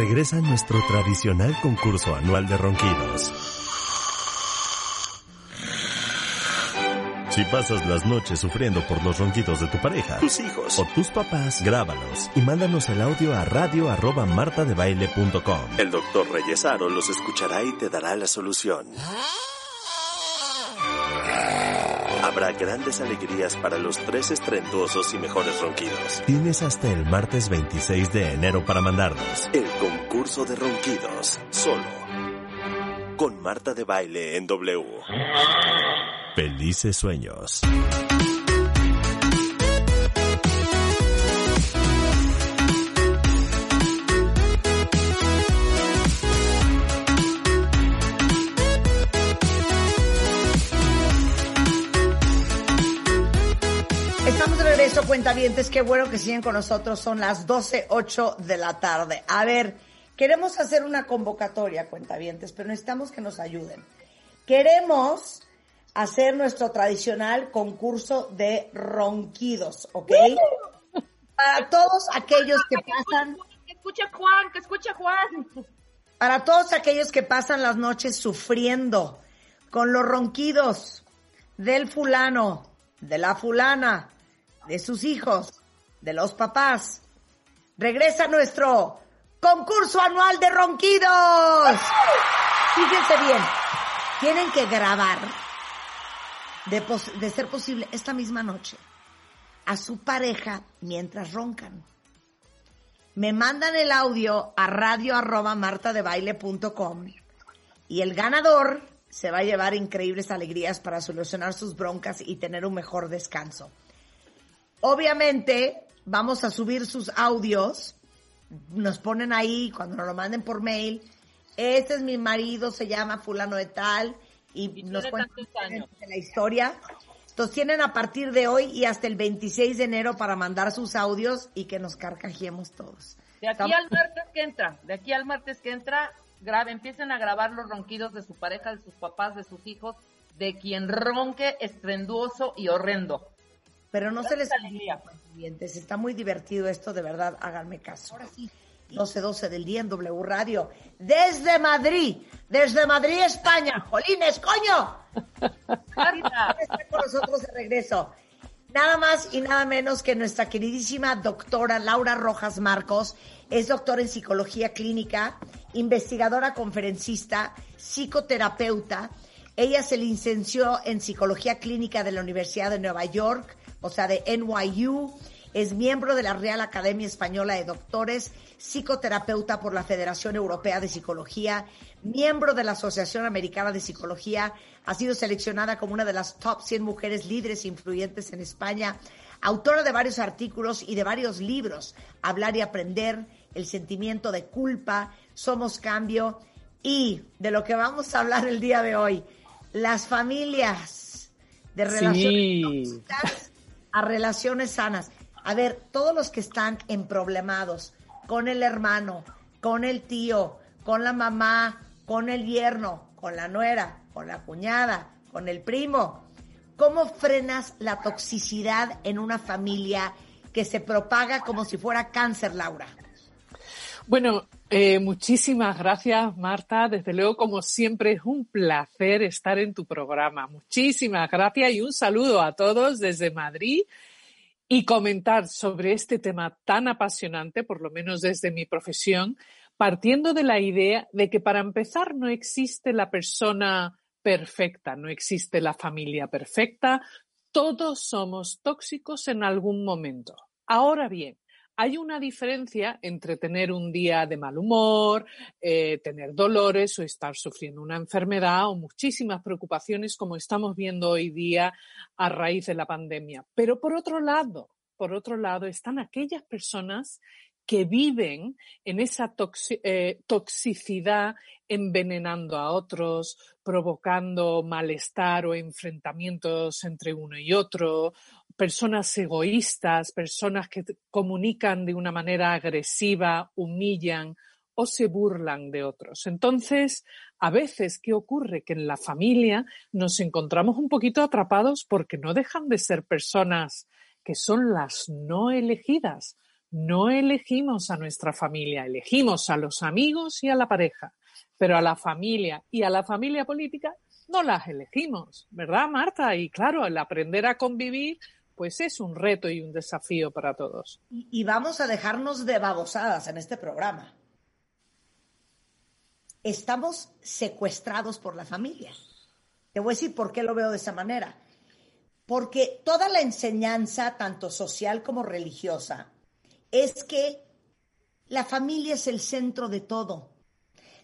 Regresa nuestro tradicional concurso anual de ronquidos. Si pasas las noches sufriendo por los ronquidos de tu pareja, tus hijos o tus papás, grábalos y mándanos el audio a radio arroba martadebaile.com. El doctor Reyesaro los escuchará y te dará la solución. Habrá grandes alegrías para los tres estrenduosos y mejores ronquidos. Tienes hasta el martes 26 de enero para mandarnos el concurso de ronquidos. Solo con Marta de Baile en W. Felices sueños. Cuentavientes. Qué bueno que siguen con nosotros. Son las 12.08 de la tarde. A ver, queremos hacer una convocatoria, cuentavientes, pero necesitamos que nos ayuden. Queremos hacer nuestro tradicional concurso de ronquidos, ¿ok? Para todos aquellos que pasan... Que escuche Juan, que escuche Juan. Para todos aquellos que pasan las noches sufriendo con los ronquidos del fulano, de la fulana, de sus hijos, de los papás, regresa nuestro concurso anual de ronquidos. Fíjense bien, tienen que grabar, de, ser posible, esta misma noche, a su pareja mientras roncan me mandan el audio a radio arroba y el ganador se va a llevar increíbles alegrías para solucionar sus broncas y tener un mejor descanso. Obviamente vamos a subir sus audios, nos ponen ahí cuando nos lo manden por mail, este es mi marido, se llama fulano de tal y, Y nos cuentan de la historia. Entonces tienen a partir de hoy y hasta el 26 de enero para mandar sus audios y que nos carcajeemos todos. De aquí Estamos- al martes que entra, de aquí al martes que entra, grabe, empiecen a grabar los ronquidos de su pareja, de sus papás, de sus hijos, de quien ronque estrenduoso y horrendo. Pero no se les olvide, cuentavientes, Está muy divertido esto, de verdad, háganme caso. Ahora sí. 12-12 del día en W Radio. Desde Madrid, desde Madrid, España. ¡Jolines, coño! Está con nosotros de regreso. Nada más y nada menos que nuestra queridísima doctora Laura Rojas Marcos. Es doctora en psicología clínica, investigadora conferencista, psicoterapeuta. Ella se licenció en psicología clínica de la Universidad de Nueva York, o sea, de NYU. Es miembro de la Real Academia Española de Doctores, psicoterapeuta por la Federación Europea de Psicología, miembro de la Asociación Americana de Psicología, ha sido seleccionada como una de las top 100 mujeres líderes e influyentes en España, autora de varios artículos y de varios libros, Hablar y Aprender, El sentimiento de culpa, Somos Cambio y de lo que vamos a hablar el día de hoy, las familias de relaciones Sí. tóxicas a relaciones sanas. A ver, todos los que están en problemados con el hermano, con el tío, con la mamá, con el yerno, con la nuera, con la cuñada, con el primo, ¿cómo frenas la toxicidad en una familia que se propaga como si fuera cáncer, Laura? Bueno, eh, muchísimas gracias, Marta. Desde luego, como siempre, es un placer estar en tu programa. Muchísimas gracias y un saludo a todos desde Madrid y comentar sobre este tema tan apasionante, por lo menos desde mi profesión, partiendo de la idea de que para empezar no existe la persona perfecta, no existe la familia perfecta, todos somos tóxicos en algún momento. Ahora bien, hay una diferencia entre tener un día de mal humor, eh, tener dolores o estar sufriendo una enfermedad o muchísimas preocupaciones como estamos viendo hoy día a raíz de la pandemia. Pero por otro lado, por otro lado, están aquellas personas que viven en esa eh, toxicidad envenenando a otros, provocando malestar o enfrentamientos entre uno y otro, personas egoístas, personas que comunican de una manera agresiva, humillan o se burlan de otros. Entonces, a veces, ¿qué ocurre? Que en la familia nos encontramos un poquito atrapados porque no dejan de ser personas que son las no elegidas. No elegimos a nuestra familia, elegimos a los amigos y a la pareja, pero a la familia y a la familia política no las elegimos, ¿verdad, Marta? Y claro, el aprender a convivir pues es un reto y un desafío para todos. Y, vamos a dejarnos de babosadas en este programa. Estamos secuestrados por la familia. Te voy a decir por qué lo veo de esa manera. Porque toda la enseñanza, tanto social como religiosa, es que la familia es el centro de todo.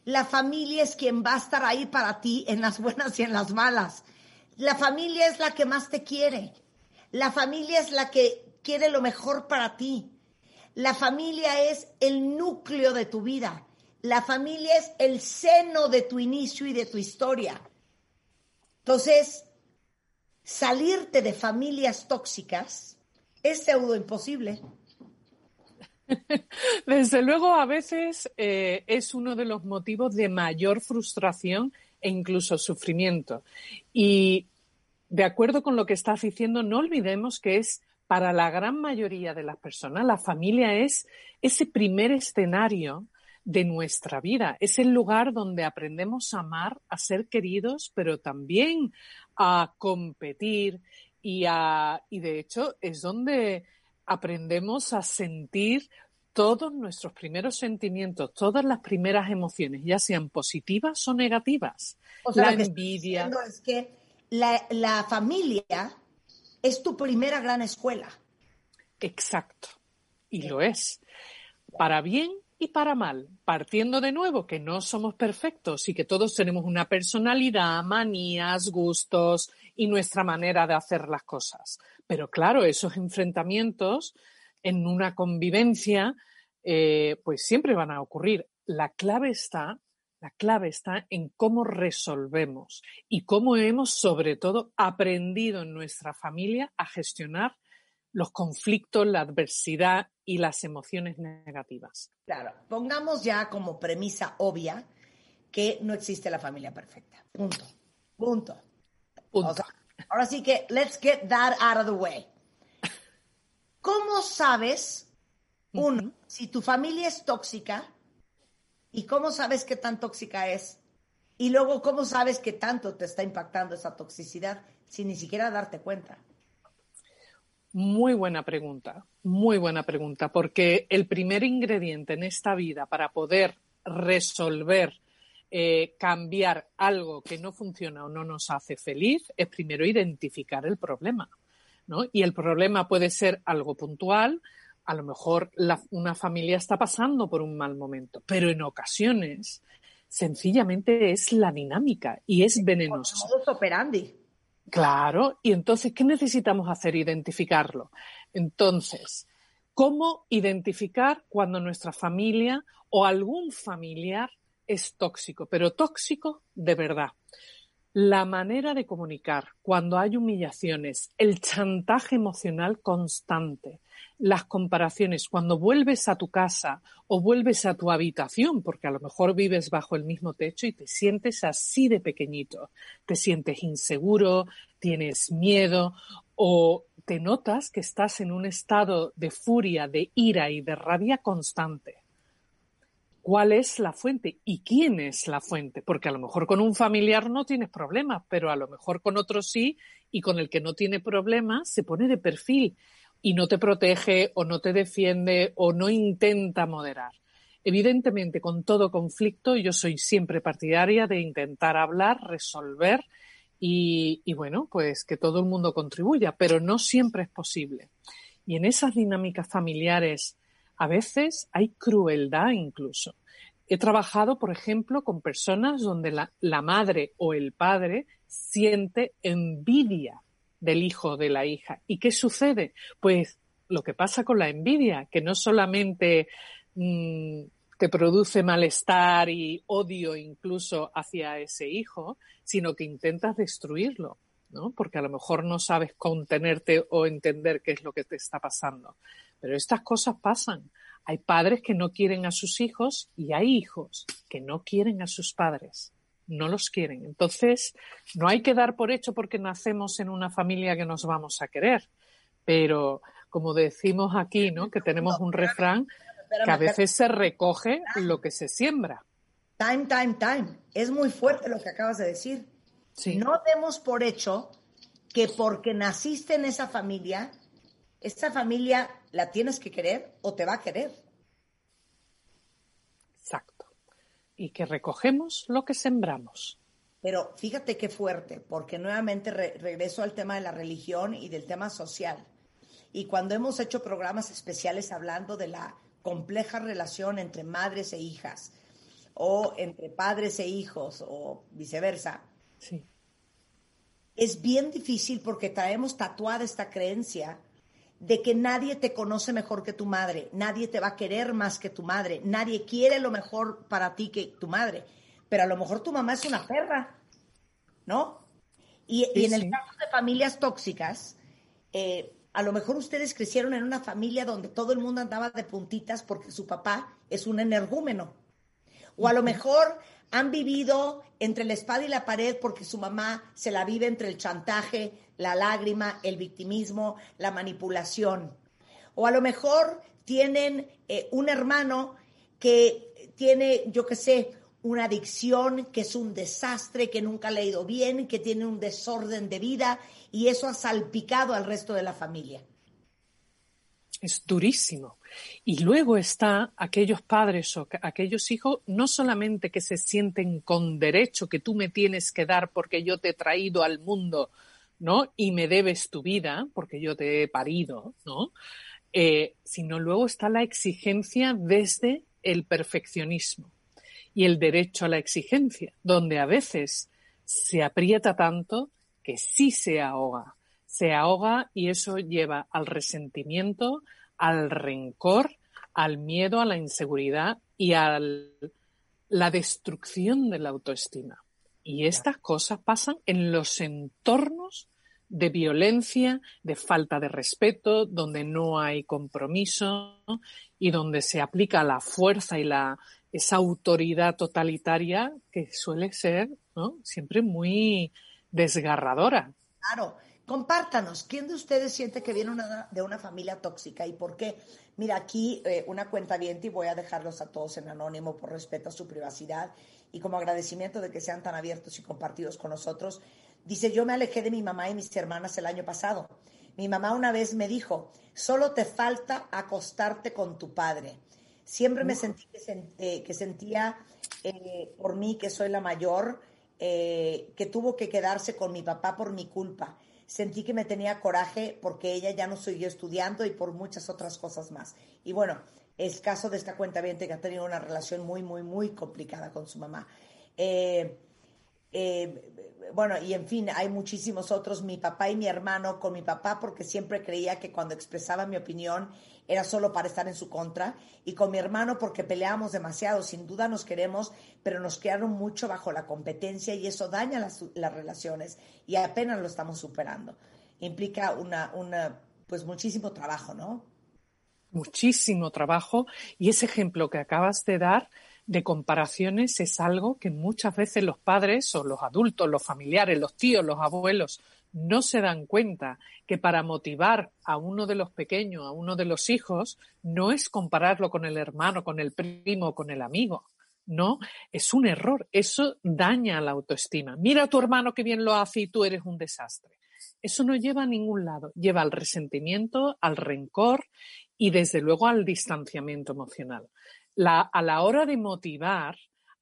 La familia es quien va a estar ahí para ti en las buenas y en las malas. La familia es la que más te quiere. La familia es la que quiere lo mejor para ti. La familia es el núcleo de tu vida. La familia es el seno de tu inicio y de tu historia. Entonces, salirte de familias tóxicas es pseudo imposible. Desde luego, a veces eh, es uno de los motivos de mayor frustración e incluso sufrimiento. Y de acuerdo con lo que estás diciendo, no olvidemos que es para la gran mayoría de las personas, la familia es ese primer escenario de nuestra vida. Es el lugar donde aprendemos a amar, a ser queridos, pero también a competir y a, y de hecho es donde aprendemos a sentir todos nuestros primeros sentimientos, todas las primeras emociones, ya sean positivas o negativas. la envidia. es que la, familia es tu primera gran escuela. Exacto. Y lo es. Para bien y para mal, partiendo de nuevo que no somos perfectos y que todos tenemos una personalidad, manías, gustos y nuestra manera de hacer las cosas. Pero claro, esos enfrentamientos en una convivencia, eh, pues siempre van a ocurrir. La clave está la clave está en cómo resolvemos y cómo hemos, sobre todo, aprendido en nuestra familia a gestionar los conflictos, la adversidad y las emociones negativas. Claro, pongamos ya como premisa obvia que no existe la familia perfecta. Punto. Punto. Punto. ahora sí que, let's get that out of the way. ¿Cómo sabes, uno, si tu familia es tóxica ¿Y cómo sabes qué tan tóxica es? Y luego, ¿cómo sabes qué tanto te está impactando esa toxicidad sin ni siquiera darte cuenta? Muy buena pregunta, muy buena pregunta, porque el primer ingrediente en esta vida para poder resolver, eh, cambiar algo que no funciona o no nos hace feliz es primero identificar el problema. ¿no? Y el problema puede ser algo puntual, a lo mejor una familia está pasando por un mal momento, pero en ocasiones sencillamente es la dinámica y es venenoso. operandi. Claro, y entonces, ¿qué necesitamos hacer? Identificarlo. Entonces, ¿cómo identificar cuando nuestra familia o algún familiar es tóxico, pero tóxico de verdad? La manera de comunicar cuando hay humillaciones, el chantaje emocional constante, las comparaciones cuando vuelves a tu casa o vuelves a tu habitación, porque a lo mejor vives bajo el mismo techo y te sientes así de pequeñito, te sientes inseguro, tienes miedo o te notas que estás en un estado de furia, de ira y de rabia constante. ¿Cuál es la fuente y quién es la fuente? Porque a lo mejor con un familiar no tienes problemas, pero a lo mejor con otro sí y con el que no tiene problemas se pone de perfil y no te protege o no te defiende o no intenta moderar. Evidentemente, con todo conflicto, yo soy siempre partidaria de intentar hablar, resolver y, bueno, pues que todo el mundo contribuya, pero no siempre es posible. Y en esas dinámicas familiares A veces hay crueldad incluso. He trabajado, por ejemplo, con personas donde la, madre o el padre siente envidia del hijo o de la hija. ¿Y qué sucede? Pues lo que pasa con la envidia, que no solamente mmm, te produce malestar y odio incluso hacia ese hijo, sino que intentas destruirlo, ¿no? Porque a lo mejor no sabes contenerte o entender qué es lo que te está pasando. Pero estas cosas pasan. Hay padres que no quieren a sus hijos y hay hijos que no quieren a sus padres. No los quieren. Entonces, no hay que dar por hecho porque nacemos en una familia que nos vamos a querer. Pero, como decimos aquí, ¿no? Que tenemos un refrán que a veces se recoge lo que se siembra. Time, time, time. Es muy fuerte lo que acabas de decir. No demos por hecho que porque naciste en esa familia, esa familia la tienes que querer o te va a querer. Exacto. Y que recogemos lo que sembramos. Pero fíjate qué fuerte, porque nuevamente regreso al tema de la religión y del tema social. Y cuando hemos hecho programas especiales hablando de la compleja relación entre madres e hijas o entre padres e hijos o viceversa, sí. es bien difícil porque traemos tatuada esta creencia de que nadie te conoce mejor que tu madre, nadie te va a querer más que tu madre, nadie quiere lo mejor para ti que tu madre, pero a lo mejor tu mamá es una perra, ¿no? Y, en el caso de familias tóxicas, eh, a lo mejor ustedes crecieron en una familia donde todo el mundo andaba de puntitas porque su papá es un energúmeno. O a lo mejor han vivido entre la espada y la pared porque su mamá se la vive entre el chantaje, la lágrima, el victimismo, la manipulación. O a lo mejor tienen eh, un hermano que tiene, yo qué sé, una adicción, que es un desastre, que nunca le ha ido bien, que tiene un desorden de vida y eso ha salpicado al resto de la familia. Es durísimo. Y luego está aquellos padres o aquellos hijos, no solamente que se sienten con derecho que tú me tienes que dar porque yo te he traído al mundo, ¿no? Y me debes tu vida porque yo te he parido, ¿no? Eh, sino luego está la exigencia desde el perfeccionismo y el derecho a la exigencia, donde a veces se aprieta tanto que sí se ahoga. Se ahoga y eso lleva al resentimiento, al rencor, al miedo, a la inseguridad y a la destrucción de la autoestima. Y estas cosas pasan en los entornos de violencia, de falta de respeto, donde no hay compromiso y donde se aplica la fuerza y la esa autoridad totalitaria que suele ser ¿no? siempre muy desgarradora. Claro. Compártanos, ¿quién de ustedes siente que viene de una familia tóxica y por qué? Mira, aquí eh, una cuenta bien y voy a dejarlos a todos en anónimo por respeto a su privacidad y como agradecimiento de que sean tan abiertos y compartidos con nosotros. Dice, yo me alejé de mi mamá y mis hermanas el año pasado. Mi mamá una vez me dijo, solo te falta acostarte con tu padre. Siempre me sentí que, eh, sentía eh, por mí, que soy la mayor, que tuvo que quedarse con mi papá por mi culpa. Sentí que me tenía coraje porque ella ya no siguió estudiando y por muchas otras cosas más. Y bueno, es caso de esta cuenta que ha tenido una relación muy, muy, muy complicada con su mamá. Eh, eh, bueno, y en fin, hay muchísimos otros, mi papá y mi hermano, con mi papá porque siempre creía que cuando expresaba mi opinión era solo para estar en su contra, y con mi hermano porque peleábamos demasiado, sin duda nos queremos, pero nos quedaron mucho bajo la competencia y eso daña las, las relaciones y apenas lo estamos superando. Implica una, una, pues muchísimo trabajo, ¿no? Muchísimo trabajo y ese ejemplo que acabas de dar de comparaciones es algo que muchas veces los padres o los adultos, los familiares, los tíos, los abuelos no se dan cuenta que para motivar a uno de los pequeños, a uno de los hijos, no es compararlo con el hermano, con el primo, con el amigo. No, es un error. Eso daña la autoestima. Mira a tu hermano que bien lo hace y tú eres un desastre. Eso no lleva a ningún lado. Lleva al resentimiento, al rencor y desde luego al distanciamiento emocional a la hora de motivar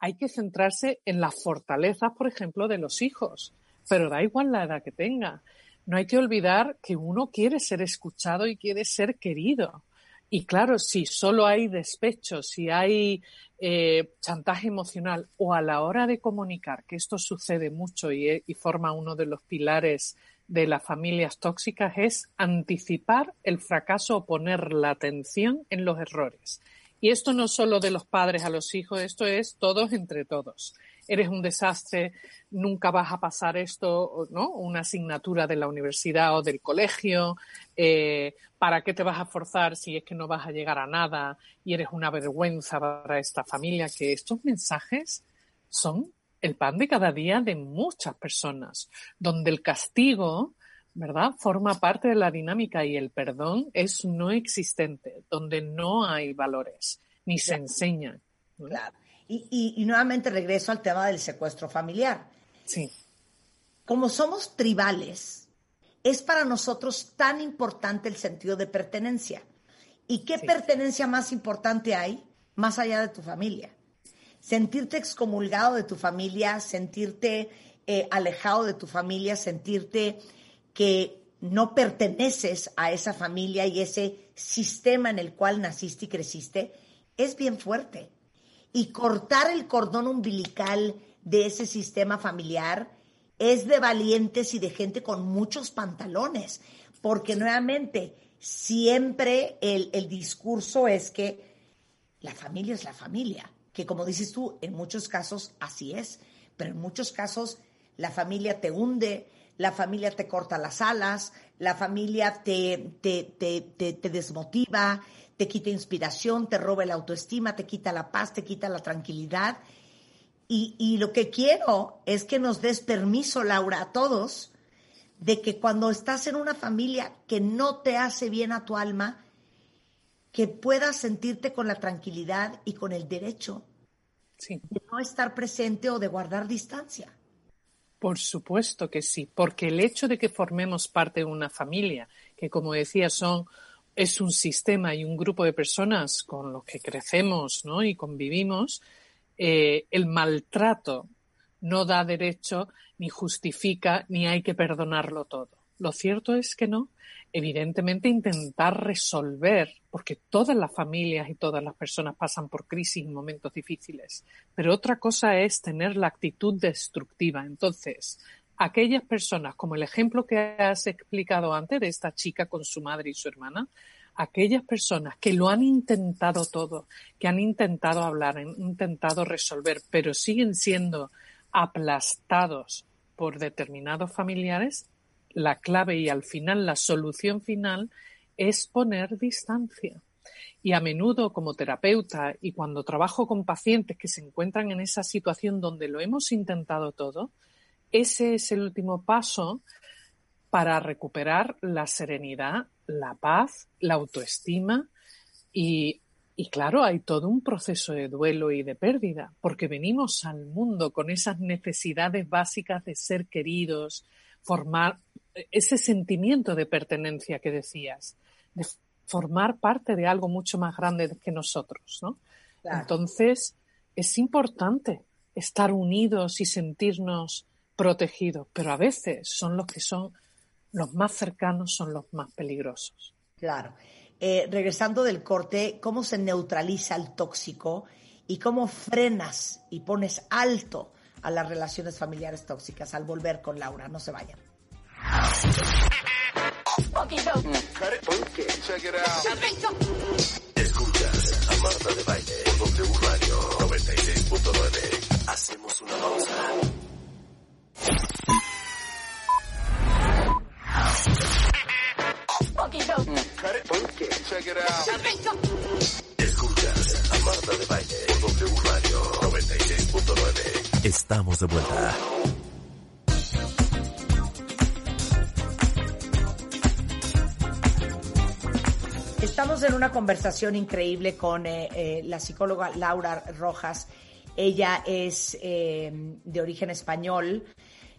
hay que centrarse en las fortalezas, por ejemplo, de los hijos, pero da igual la edad que tenga. No hay que olvidar que uno quiere ser escuchado y quiere ser querido. Y claro, si solo hay despecho, si hay eh, chantaje emocional o a la hora de comunicar, que esto sucede mucho y, y forma uno de los pilares de las familias tóxicas, es anticipar el fracaso o poner la atención en los errores. Y esto no solo de los padres a los hijos, esto es todos entre todos eres un desastre, nunca vas a pasar esto, ¿no? Una asignatura de la universidad o del colegio, eh, ¿para qué te vas a forzar si es que no vas a llegar a nada y eres una vergüenza para esta familia? Que estos mensajes son el pan de cada día de muchas personas, donde el castigo, ¿verdad? Forma parte de la dinámica y el perdón es no existente, donde no hay valores, ni se enseñan. Claro. Y, nuevamente regreso al tema del secuestro familiar. Sí. Como somos tribales, es para nosotros tan importante el sentido de pertenencia. ¿Y qué pertenencia más importante hay más allá de tu familia? Sentirte excomulgado de tu familia, sentirte eh, alejado de tu familia, sentirte que no perteneces a esa familia y ese sistema en el cual naciste y creciste, es bien fuerte. Y cortar el cordón umbilical de ese sistema familiar es de valientes y de gente con muchos pantalones, porque nuevamente siempre el, el, discurso es que la familia es la familia, que como dices tú, en muchos casos así es, pero en muchos casos la familia te hunde, la familia te corta las alas, la familia te, te, te, te desmotiva, te quita inspiración, te roba la autoestima, te quita la paz, te quita la tranquilidad. Y, lo que quiero es que nos des permiso, Laura, a todos, de que cuando estás en una familia que no te hace bien a tu alma, que puedas sentirte con la tranquilidad y con el derecho de no estar presente o de guardar distancia. Por supuesto que sí, porque el hecho de que formemos parte de una familia, que como decía son es un sistema y un grupo de personas con los que crecemos ¿no? y convivimos, eh, el maltrato no da derecho, ni justifica, ni hay que perdonarlo todo. Lo cierto es que no. Evidentemente intentar resolver, porque todas las familias y todas las personas pasan por crisis y momentos difíciles, pero otra cosa es tener la actitud destructiva. Entonces, aquellas personas, como el ejemplo que has explicado antes de esta chica con su madre y su hermana, aquellas personas que lo han intentado todo, que han intentado hablar, han intentado resolver, pero siguen siendo aplastados por determinados familiares, la clave y al final la solución final es poner distancia. Y a menudo como terapeuta y cuando trabajo con pacientes que se encuentran en esa situación donde lo hemos intentado todo, ese es el último paso para recuperar la serenidad, la paz, la autoestima y, claro, hay todo un proceso de duelo y de pérdida, porque venimos al mundo con esas necesidades básicas de ser queridos, formar ese sentimiento de pertenencia que decías, de formar parte de algo mucho más grande que nosotros, ¿no? Entonces, es importante estar unidos y sentirnos protegidos, pero a veces son los que son los más cercanos son los más peligrosos. Claro. Eh, regresando del corte, ¿cómo se neutraliza el tóxico y cómo frenas y pones alto a las relaciones familiares tóxicas al volver con Laura? No se vayan. Escuchas a de Baile W Radio 96.9. Hacemos una pausa. Escuchas a Marta de Baile W Radio 96.9. Estamos de vuelta. En una conversación increíble con eh, eh, la psicóloga Laura Rojas. Ella es eh, de origen español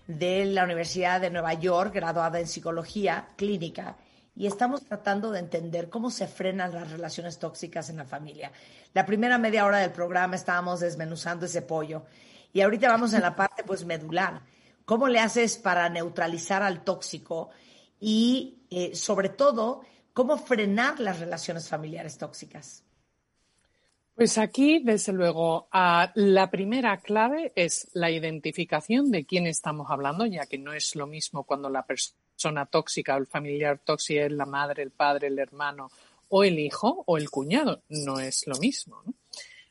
de la Universidad de Nueva York, graduada en psicología clínica y estamos tratando de entender cómo se frenan las relaciones tóxicas en la familia. La primera media hora del programa estábamos desmenuzando ese pollo y ahorita vamos en la parte pues medular. ¿Cómo le haces para neutralizar al tóxico y sobre todo cómo frenar las relaciones familiares tóxicas. Pues aquí, desde luego, la primera clave es la identificación de quién estamos hablando, ya que no es lo mismo cuando la persona tóxica o el familiar tóxico es la madre, el padre, el hermano o el hijo o el cuñado. No es lo mismo.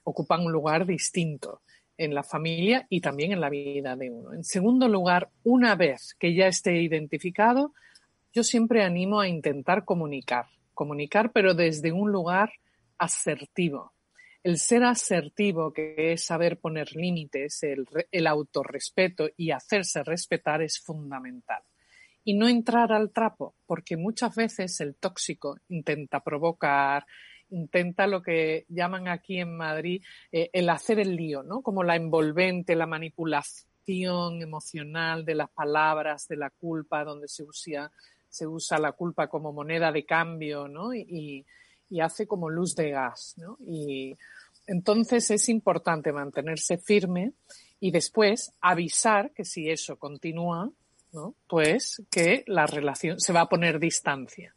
Ocupan un lugar distinto en la familia y también en la vida de uno. En segundo lugar, una vez que ya esté identificado, yo siempre animo a intentar comunicar. Comunicar, pero desde un lugar asertivo el ser asertivo, que es saber poner límites, el, el autorrespeto y hacerse respetar es fundamental. Y no entrar al trapo, porque muchas veces el tóxico intenta provocar, intenta lo que llaman aquí en Madrid eh, el hacer el lío, ¿no? Como la envolvente, la manipulación emocional de las palabras, de la culpa, donde se usa, se usa la culpa como moneda de cambio, ¿no? Y, y hace como luz de gas, ¿no? Y entonces es importante mantenerse firme y después avisar que si eso continúa, ¿no? Pues que la relación se va a poner distancia.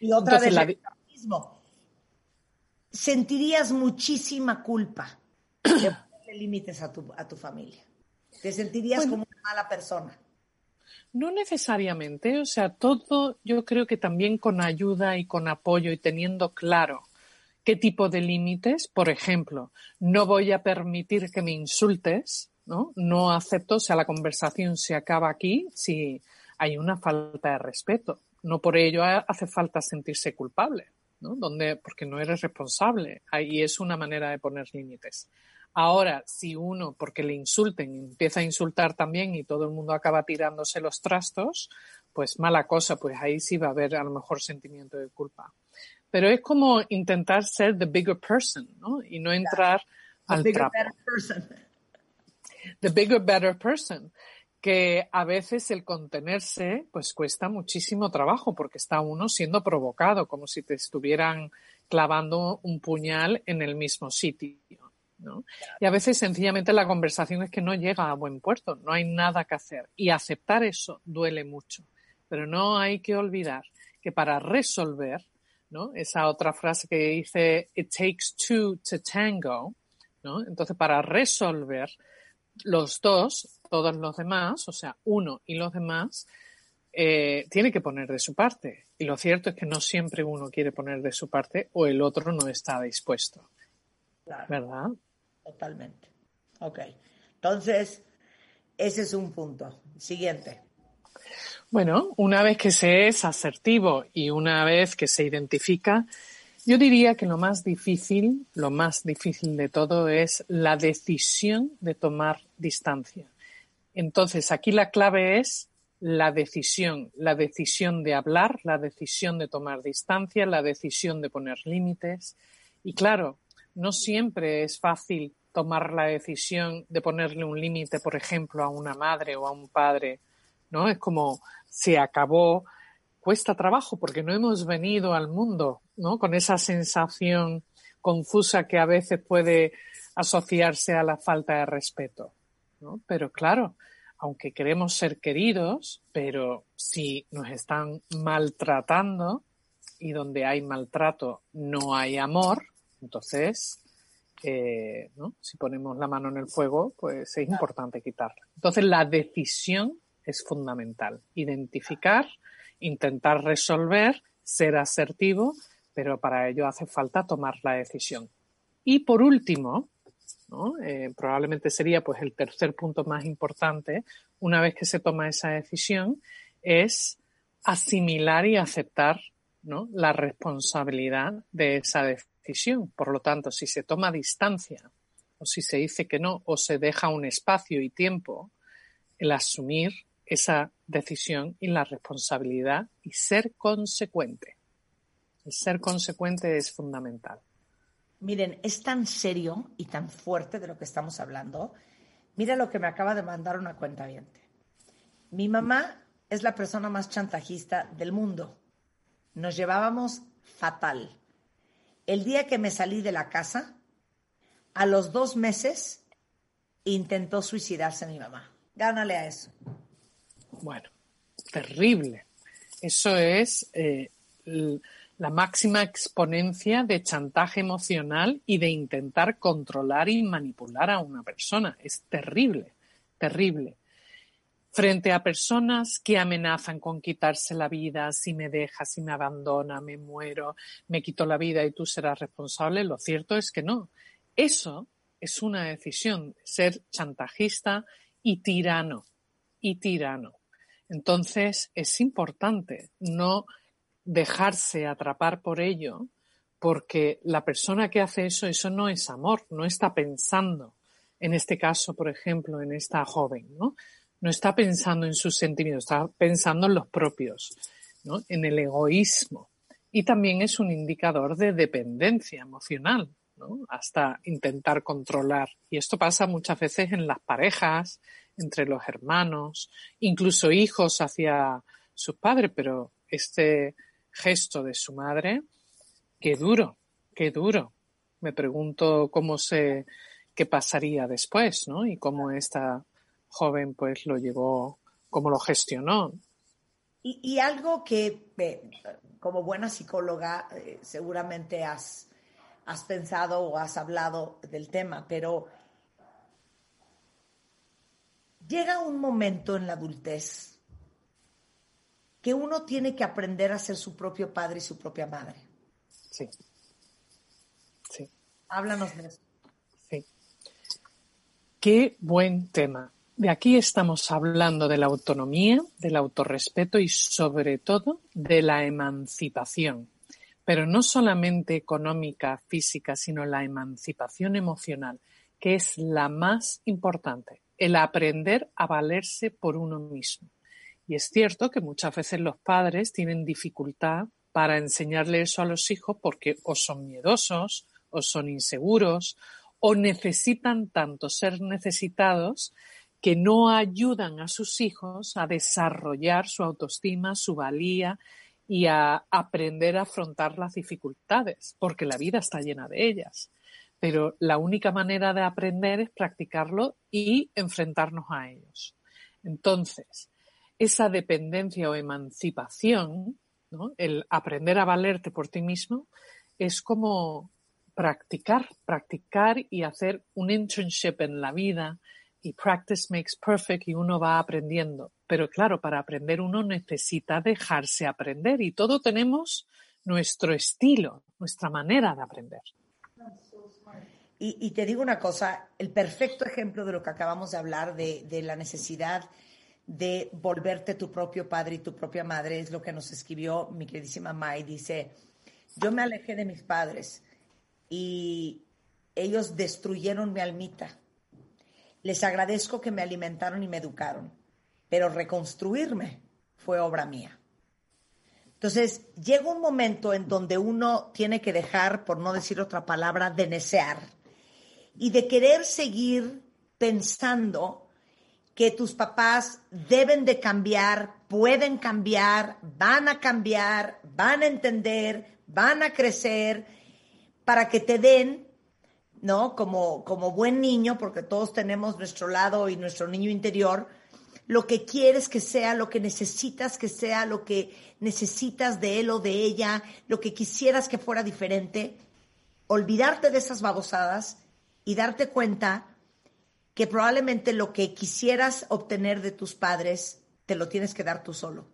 Y otra vez la... mismo. Sentirías muchísima culpa de ponerle límites a tu, a tu familia. Te sentirías como una mala persona. No necesariamente, o sea, todo yo creo que también con ayuda y con apoyo y teniendo claro qué tipo de límites, por ejemplo, no voy a permitir que me insultes, ¿no? No acepto, o sea, la conversación se acaba aquí si hay una falta de respeto. No por ello hace falta sentirse culpable, ¿no? Donde, porque no eres responsable. Ahí es una manera de poner límites. Ahora, si uno, porque le insulten, empieza a insultar también y todo el mundo acaba tirándose los trastos, pues mala cosa, pues ahí sí va a haber a lo mejor sentimiento de culpa. Pero es como intentar ser the bigger person, ¿no? Y no entrar al bigger, trapo. Better person. The bigger, better person. Que a veces el contenerse, pues cuesta muchísimo trabajo porque está uno siendo provocado, como si te estuvieran clavando un puñal en el mismo sitio. ¿No? Y a veces sencillamente la conversación es que no llega a buen puerto, no hay nada que hacer. Y aceptar eso duele mucho. Pero no hay que olvidar que para resolver ¿no? Esa otra frase que dice, it takes two to tango, ¿no? Entonces, para resolver los dos, todos los demás, o sea, uno y los demás, eh, tiene que poner de su parte. Y lo cierto es que no siempre uno quiere poner de su parte o el otro no está dispuesto. ¿Verdad? Totalmente. Ok. Entonces, ese es un punto. Siguiente. Bueno, una vez que se es asertivo y una vez que se identifica, yo diría que lo más difícil, lo más difícil de todo es la decisión de tomar distancia. Entonces, aquí la clave es la decisión, la decisión de hablar, la decisión de tomar distancia, la decisión de poner límites. Y claro, no siempre es fácil tomar la decisión de ponerle un límite, por ejemplo, a una madre o a un padre, ¿no? Es como se acabó, cuesta trabajo porque no hemos venido al mundo, ¿no? Con esa sensación confusa que a veces puede asociarse a la falta de respeto, ¿no? Pero claro, aunque queremos ser queridos, pero si nos están maltratando y donde hay maltrato no hay amor, entonces, eh, ¿no? si ponemos la mano en el fuego, pues es importante quitarla. Entonces, la decisión es fundamental. Identificar, intentar resolver, ser asertivo, pero para ello hace falta tomar la decisión. Y por último, eh, probablemente sería pues el tercer punto más importante, una vez que se toma esa decisión, es asimilar y aceptar la responsabilidad de esa decisión. Por lo tanto, si se toma distancia o si se dice que no o se deja un espacio y tiempo, el asumir esa decisión y la responsabilidad y ser consecuente. El ser consecuente es fundamental. Miren, es tan serio y tan fuerte de lo que estamos hablando. Mira lo que me acaba de mandar una cuenta viente. Mi mamá es la persona más chantajista del mundo. Nos llevábamos fatal. El día que me salí de la casa, a los dos meses, intentó suicidarse mi mamá. Gánale a eso. Bueno, terrible. Eso es eh, la máxima exponencia de chantaje emocional y de intentar controlar y manipular a una persona. Es terrible, terrible. Frente a personas que amenazan con quitarse la vida, si me dejas, si me abandona, me muero, me quito la vida y tú serás responsable, lo cierto es que no. Eso es una decisión, ser chantajista y tirano, y tirano. Entonces es importante no dejarse atrapar por ello, porque la persona que hace eso, eso no es amor, no está pensando, en este caso, por ejemplo, en esta joven, ¿no? No está pensando en sus sentimientos, está pensando en los propios, ¿no? En el egoísmo. Y también es un indicador de dependencia emocional, ¿no? Hasta intentar controlar. Y esto pasa muchas veces en las parejas, entre los hermanos, incluso hijos hacia sus padres, pero este gesto de su madre, qué duro, qué duro. Me pregunto cómo se, qué pasaría después, ¿no? Y cómo esta joven pues lo llevó, cómo lo gestionó. Y, algo que eh, como buena psicóloga eh, seguramente has, has pensado o has hablado del tema, pero llega un momento en la adultez que uno tiene que aprender a ser su propio padre y su propia madre. Sí. Sí. Háblanos de eso. Sí. Qué buen tema. De aquí estamos hablando de la autonomía, del autorrespeto y sobre todo de la emancipación. Pero no solamente económica, física, sino la emancipación emocional, que es la más importante el aprender a valerse por uno mismo. Y es cierto que muchas veces los padres tienen dificultad para enseñarle eso a los hijos porque o son miedosos, o son inseguros, o necesitan tanto ser necesitados que no ayudan a sus hijos a desarrollar su autoestima, su valía y a aprender a afrontar las dificultades, porque la vida está llena de ellas pero la única manera de aprender es practicarlo y enfrentarnos a ellos. Entonces, esa dependencia o emancipación, el aprender a valerte por ti mismo, es como practicar, practicar y hacer un internship en la vida y practice makes perfect y uno va aprendiendo. Pero claro, para aprender uno necesita dejarse aprender y todo tenemos nuestro estilo, nuestra manera de aprender. Y, te digo una cosa, el perfecto ejemplo de lo que acabamos de hablar, de, la necesidad de volverte tu propio padre y tu propia madre, es lo que nos escribió mi queridísima Mai. Dice, yo me alejé de mis padres y ellos destruyeron mi almita. Les agradezco que me alimentaron y me educaron, pero reconstruirme fue obra mía. Entonces, llega un momento en donde uno tiene que dejar, por no decir otra palabra, de desear y de querer seguir pensando que tus papás deben de cambiar, pueden cambiar, van a cambiar, van a entender, van a crecer, para que te den, ¿no? Como, como buen niño, porque todos tenemos nuestro lado y nuestro niño interior, lo que quieres que sea, lo que necesitas que sea, lo que necesitas de él o de ella, lo que quisieras que fuera diferente, olvidarte de esas babosadas y darte cuenta que probablemente lo que quisieras obtener de tus padres te lo tienes que dar tú solo.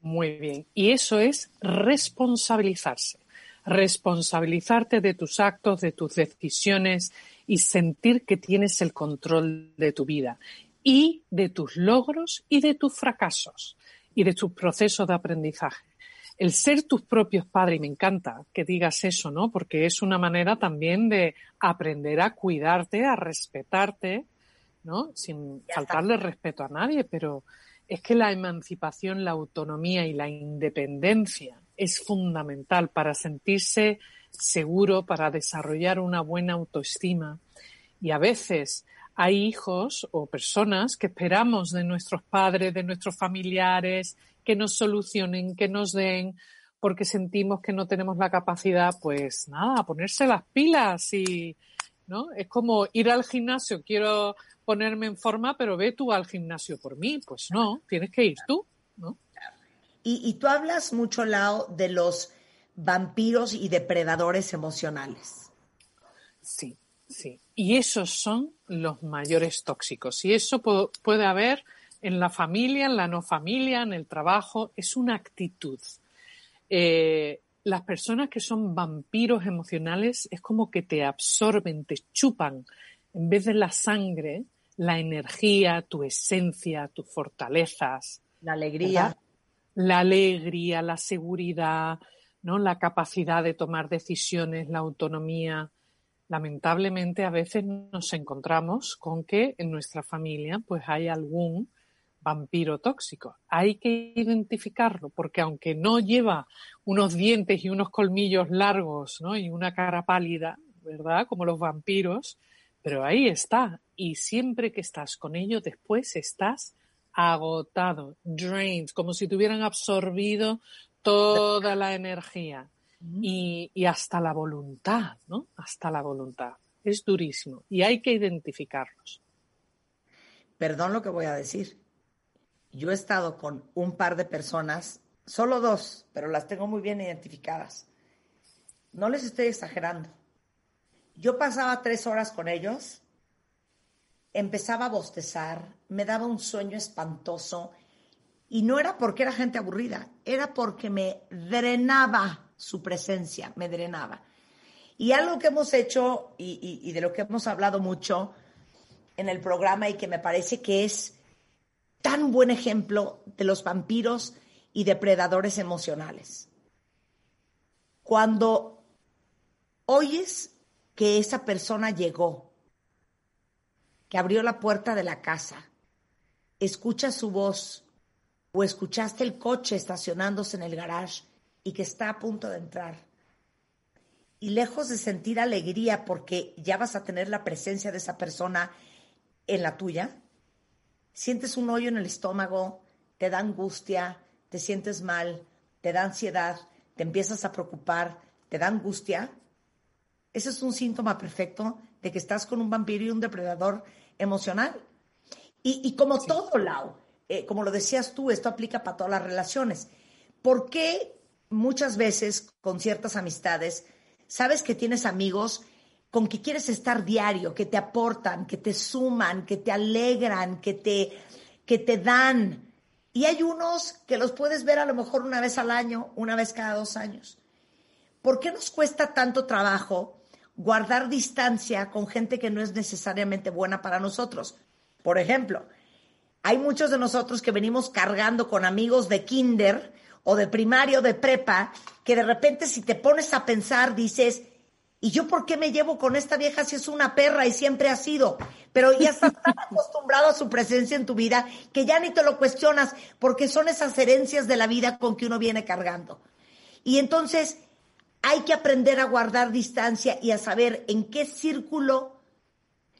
Muy bien. Y eso es responsabilizarse. Responsabilizarte de tus actos, de tus decisiones y sentir que tienes el control de tu vida y de tus logros y de tus fracasos y de tus procesos de aprendizaje el ser tus propios padres, y me encanta que digas eso, ¿no? Porque es una manera también de aprender a cuidarte, a respetarte, ¿no? Sin faltarle respeto a nadie, pero es que la emancipación, la autonomía y la independencia es fundamental para sentirse seguro, para desarrollar una buena autoestima. Y a veces hay hijos o personas que esperamos de nuestros padres, de nuestros familiares, que nos solucionen, que nos den, porque sentimos que no tenemos la capacidad, pues nada, ponerse las pilas y, ¿no? Es como ir al gimnasio, quiero ponerme en forma, pero ve tú al gimnasio por mí. Pues no, tienes que ir tú, ¿no? Y, y tú hablas mucho, Lao, de los vampiros y depredadores emocionales. Sí, sí. Y esos son los mayores tóxicos. Y eso puede haber en la familia, en la no familia, en el trabajo. Es una actitud. Eh, las personas que son vampiros emocionales es como que te absorben, te chupan, en vez de la sangre, la energía, tu esencia, tus fortalezas. La alegría. La alegría, la seguridad, ¿no? La capacidad de tomar decisiones, la autonomía. Lamentablemente a veces nos encontramos con que en nuestra familia pues hay algún vampiro tóxico. Hay que identificarlo porque aunque no lleva unos dientes y unos colmillos largos ¿no? y una cara pálida, ¿verdad? Como los vampiros, pero ahí está. Y siempre que estás con ellos, después estás agotado, drained, como si te hubieran absorbido toda la energía y, y hasta la voluntad, ¿no? Hasta la voluntad. Es durísimo y hay que identificarlos. Perdón lo que voy a decir, yo he estado con un par de personas, solo dos, pero las tengo muy bien identificadas. No les estoy exagerando. Yo pasaba tres horas con ellos, empezaba a bostezar, me daba un sueño espantoso y no era porque era gente aburrida, era porque me drenaba su presencia, me drenaba. Y algo que hemos hecho y, y de lo que hemos hablado mucho en el programa y que me parece que es tan buen ejemplo de los vampiros y depredadores emocionales. Cuando oyes que esa persona llegó, que abrió la puerta de la casa, escuchas su voz o escuchaste el coche estacionándose en el garage y que está a punto de entrar. Y lejos de sentir alegría porque ya vas a tener la presencia de esa persona en la tuya, sientes un hoyo en el estómago, te da angustia, te sientes mal, te da ansiedad, te empiezas a preocupar, te da angustia, ese es un síntoma perfecto de que estás con un vampiro y un depredador emocional. Y, como todo, Lau, eh, como lo decías tú, esto aplica para todas las relaciones. ¿Por qué muchas veces con ciertas amistades sabes que tienes amigos con que quieres estar diario, que te aportan, que te suman, que te alegran, que te, que te dan. Y hay unos que los puedes ver a lo mejor una vez al año, una vez cada dos años. ¿Por qué nos cuesta tanto trabajo guardar distancia con gente que no es necesariamente buena para nosotros? Por ejemplo, hay muchos de nosotros que venimos cargando con amigos de kinder o de primario, de prepa, que de repente si te pones a pensar dices, ¿Y yo por qué me llevo con esta vieja si es una perra y siempre ha sido? Pero ya estás tan acostumbrado a su presencia en tu vida que ya ni te lo cuestionas porque son esas herencias de la vida con que uno viene cargando. Y entonces hay que aprender a guardar distancia y a saber en qué círculo,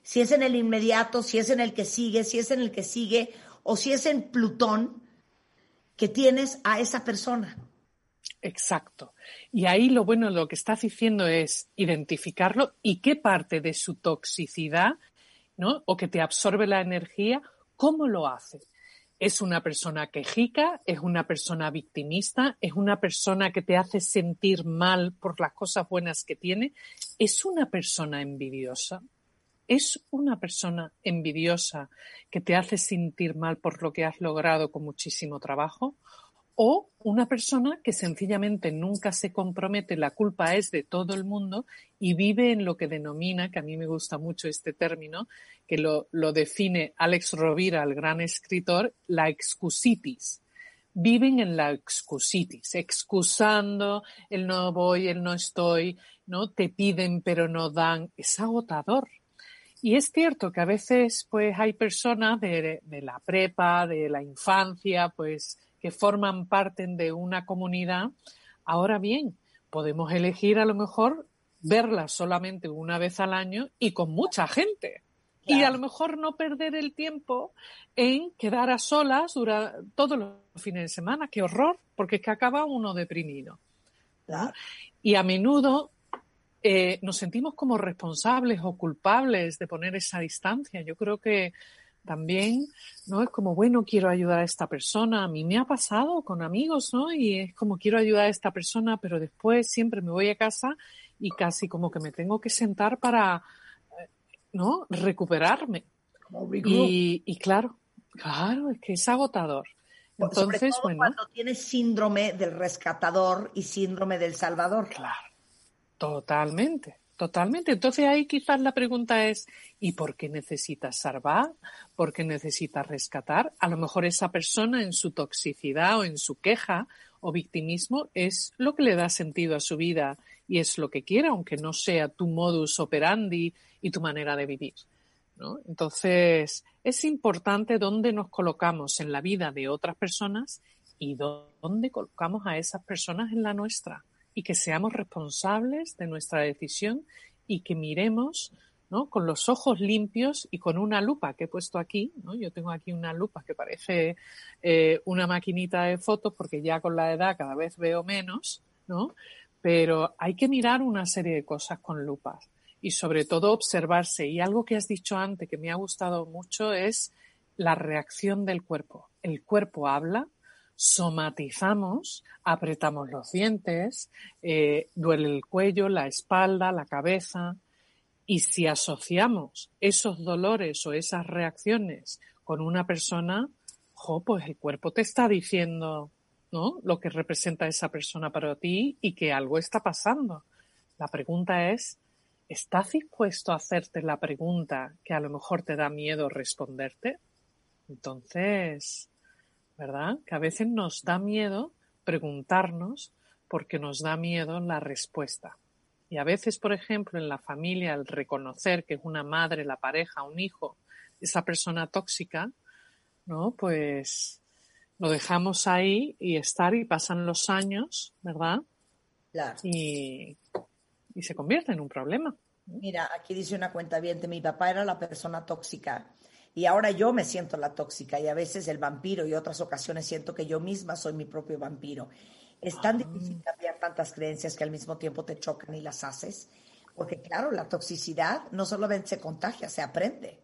si es en el inmediato, si es en el que sigue, si es en el que sigue o si es en Plutón, que tienes a esa persona. Exacto. Y ahí lo bueno, lo que estás diciendo es identificarlo y qué parte de su toxicidad, ¿no? O que te absorbe la energía, ¿cómo lo hace? ¿Es una persona quejica? ¿Es una persona victimista? ¿Es una persona que te hace sentir mal por las cosas buenas que tiene? ¿Es una persona envidiosa? ¿Es una persona envidiosa que te hace sentir mal por lo que has logrado con muchísimo trabajo? O una persona que sencillamente nunca se compromete, la culpa es de todo el mundo y vive en lo que denomina, que a mí me gusta mucho este término, que lo, define Alex Rovira, el gran escritor, la excusitis. Viven en la excusitis, excusando el no voy, el no estoy, ¿no? Te piden pero no dan. Es agotador. Y es cierto que a veces pues hay personas de, de la prepa, de la infancia, pues que forman parte de una comunidad. Ahora bien, podemos elegir a lo mejor verla solamente una vez al año y con mucha gente. Y a lo mejor no perder el tiempo en quedar a solas durante todos los fines de semana. ¡Qué horror! Porque es que acaba uno deprimido. Y a menudo eh, nos sentimos como responsables o culpables de poner esa distancia. Yo creo que también, ¿no? Es como, bueno, quiero ayudar a esta persona. A mí me ha pasado con amigos, ¿no? Y es como, quiero ayudar a esta persona, pero después siempre me voy a casa y casi como que me tengo que sentar para, eh, ¿no? Recuperarme. Y, y claro, claro, es que es agotador. Entonces, bueno. Cuando tienes síndrome del rescatador y síndrome del salvador. Claro, totalmente. Totalmente. Entonces ahí quizás la pregunta es, ¿y por qué necesitas salvar? ¿Por qué necesitas rescatar? A lo mejor esa persona en su toxicidad o en su queja o victimismo es lo que le da sentido a su vida y es lo que quiere, aunque no sea tu modus operandi y tu manera de vivir. ¿no? Entonces, es importante dónde nos colocamos en la vida de otras personas y dónde colocamos a esas personas en la nuestra y que seamos responsables de nuestra decisión y que miremos ¿no? con los ojos limpios y con una lupa que he puesto aquí. ¿no? Yo tengo aquí una lupa que parece eh, una maquinita de fotos porque ya con la edad cada vez veo menos, ¿no? pero hay que mirar una serie de cosas con lupas y sobre todo observarse. Y algo que has dicho antes que me ha gustado mucho es la reacción del cuerpo. El cuerpo habla, somatizamos, apretamos los dientes, eh, duele el cuello, la espalda, la cabeza. Y si asociamos esos dolores o esas reacciones con una persona, pues el cuerpo te está diciendo, ¿no? Lo que representa esa persona para ti y que algo está pasando. La pregunta es, ¿estás dispuesto a hacerte la pregunta que a lo mejor te da miedo responderte? Entonces, ¿verdad? Que a veces nos da miedo preguntarnos porque nos da miedo la respuesta. Y a veces, por ejemplo, en la familia, al reconocer que es una madre, la pareja, un hijo, esa persona tóxica, ¿no? Pues lo dejamos ahí y estar y pasan los años, ¿verdad? Claro. Y, y se convierte en un problema. Mira, aquí dice una cuenta bien, mi papá era la persona tóxica y ahora yo me siento la tóxica y a veces el vampiro y otras ocasiones siento que yo misma soy mi propio vampiro. Es tan ah. difícil cambiar tantas creencias que al mismo tiempo te chocan y las haces, porque claro, la toxicidad no solamente se contagia, se aprende.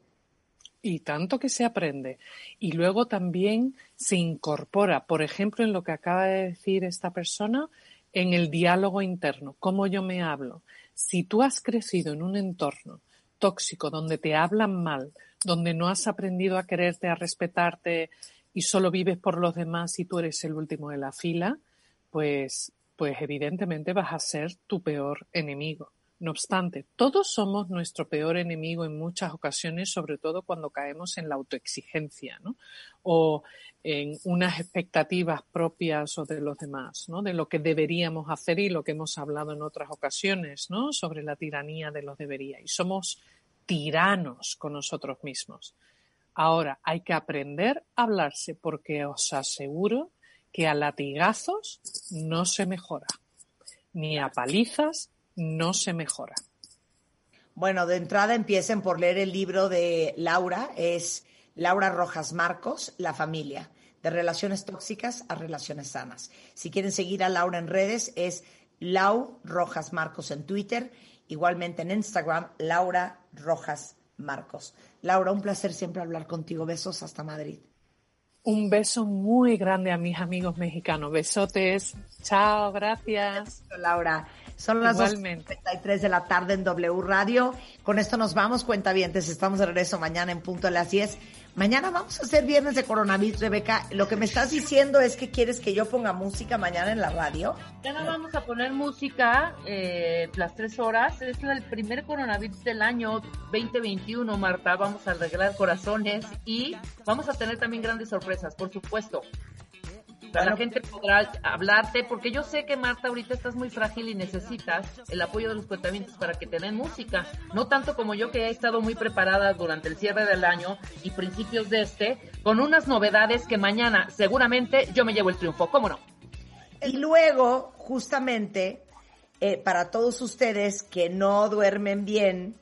Y tanto que se aprende. Y luego también se incorpora, por ejemplo, en lo que acaba de decir esta persona, en el diálogo interno, cómo yo me hablo. Si tú has crecido en un entorno tóxico donde te hablan mal, donde no has aprendido a quererte, a respetarte y solo vives por los demás y tú eres el último de la fila, pues, pues evidentemente vas a ser tu peor enemigo. No obstante, todos somos nuestro peor enemigo en muchas ocasiones, sobre todo cuando caemos en la autoexigencia, ¿no? O en unas expectativas propias o de los demás, ¿no? De lo que deberíamos hacer y lo que hemos hablado en otras ocasiones, ¿no? Sobre la tiranía de los debería. Y somos tiranos con nosotros mismos. Ahora hay que aprender a hablarse porque os aseguro que a latigazos no se mejora, ni a palizas no se mejora. Bueno, de entrada empiecen por leer el libro de Laura, es Laura Rojas Marcos, La familia, de relaciones tóxicas a relaciones sanas. Si quieren seguir a Laura en redes, es Lau Rojas Marcos en Twitter Igualmente en Instagram, Laura Rojas Marcos. Laura, un placer siempre hablar contigo. Besos hasta Madrid. Un beso muy grande a mis amigos mexicanos. Besotes. Chao, gracias. Laura. Son las 2.53 de la tarde en W Radio. Con esto nos vamos, cuentavientes. Estamos de regreso mañana en punto de las 10. Mañana vamos a hacer viernes de coronavirus, Rebeca. Lo que me estás diciendo es que quieres que yo ponga música mañana en la radio. Ya no vamos a poner música eh, las tres horas. Es el primer coronavirus del año 2021, Marta. Vamos a arreglar corazones y vamos a tener también grandes sorpresas, por supuesto la gente podrá hablarte, porque yo sé que Marta ahorita estás muy frágil y necesitas el apoyo de los cuentamientos para que te den música. No tanto como yo que he estado muy preparada durante el cierre del año y principios de este, con unas novedades que mañana seguramente yo me llevo el triunfo, ¿cómo no? Y luego, justamente, eh, para todos ustedes que no duermen bien,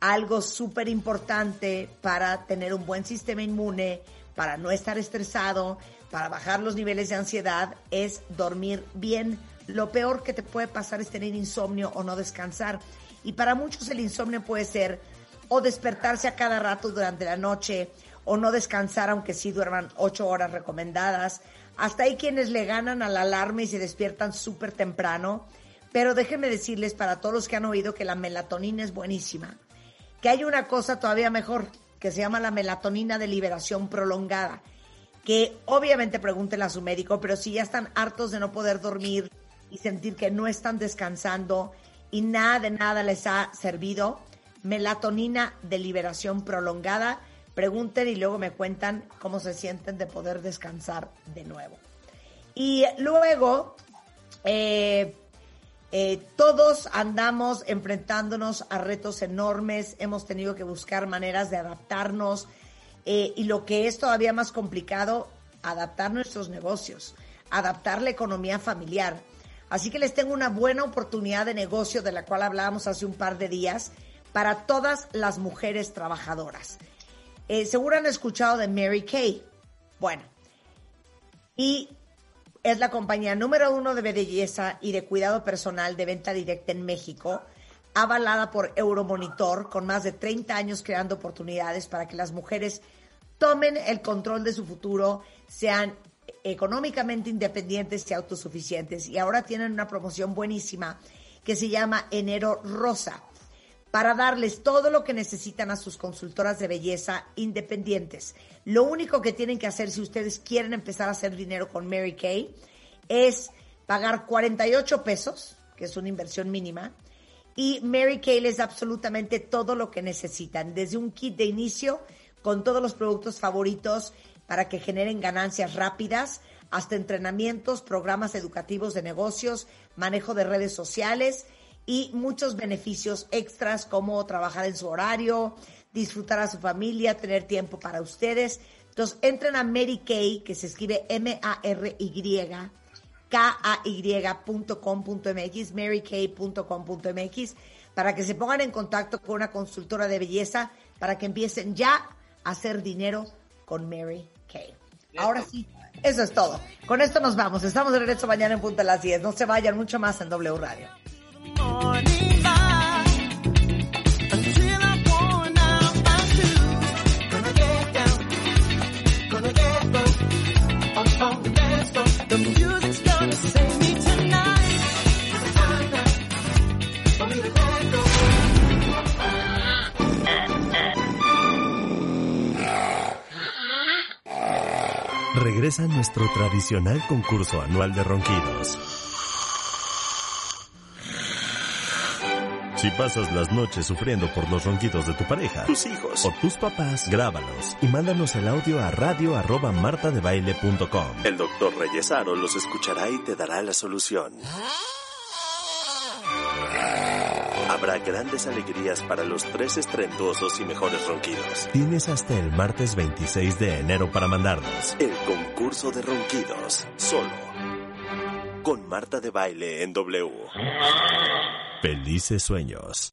algo súper importante para tener un buen sistema inmune, para no estar estresado, para bajar los niveles de ansiedad es dormir bien. Lo peor que te puede pasar es tener insomnio o no descansar. Y para muchos el insomnio puede ser o despertarse a cada rato durante la noche, o no descansar aunque sí duerman ocho horas recomendadas. Hasta hay quienes le ganan al alarma y se despiertan súper temprano. Pero déjenme decirles para todos los que han oído que la melatonina es buenísima, que hay una cosa todavía mejor que se llama la melatonina de liberación prolongada, que obviamente pregúntenle a su médico, pero si ya están hartos de no poder dormir y sentir que no están descansando y nada de nada les ha servido, melatonina de liberación prolongada, pregunten y luego me cuentan cómo se sienten de poder descansar de nuevo. Y luego, eh, eh, todos andamos enfrentándonos a retos enormes, hemos tenido que buscar maneras de adaptarnos eh, y lo que es todavía más complicado, adaptar nuestros negocios, adaptar la economía familiar. Así que les tengo una buena oportunidad de negocio de la cual hablábamos hace un par de días para todas las mujeres trabajadoras. Eh, seguro han escuchado de Mary Kay. Bueno, y es la compañía número uno de belleza y de cuidado personal de venta directa en México, avalada por Euromonitor, con más de 30 años creando oportunidades para que las mujeres tomen el control de su futuro, sean económicamente independientes y autosuficientes. Y ahora tienen una promoción buenísima que se llama Enero Rosa, para darles todo lo que necesitan a sus consultoras de belleza independientes. Lo único que tienen que hacer si ustedes quieren empezar a hacer dinero con Mary Kay es pagar 48 pesos, que es una inversión mínima, y Mary Kay les da absolutamente todo lo que necesitan, desde un kit de inicio con todos los productos favoritos para que generen ganancias rápidas, hasta entrenamientos, programas educativos de negocios, manejo de redes sociales y muchos beneficios extras como trabajar en su horario, disfrutar a su familia, tener tiempo para ustedes. Entonces, entren a Mary Kay, que se escribe M-A-R-Y, K-A-Y.com.mx, marykay.com.mx, para que se pongan en contacto con una consultora de belleza, para que empiecen ya hacer dinero con Mary Kay. Ahora sí, eso es todo. Con esto nos vamos. Estamos de regreso mañana en Punta a las 10. No se vayan mucho más en W Radio. Regresa nuestro tradicional concurso anual de ronquidos. Si pasas las noches sufriendo por los ronquidos de tu pareja, tus hijos o tus papás, grábalos y mándanos el audio a radio arroba martadebaile.com. El doctor Reyesaro los escuchará y te dará la solución. Habrá grandes alegrías para los tres estrentuosos y mejores ronquidos. Tienes hasta el martes 26 de enero para mandarnos el concurso de ronquidos. Solo con Marta de Baile en W. Felices sueños.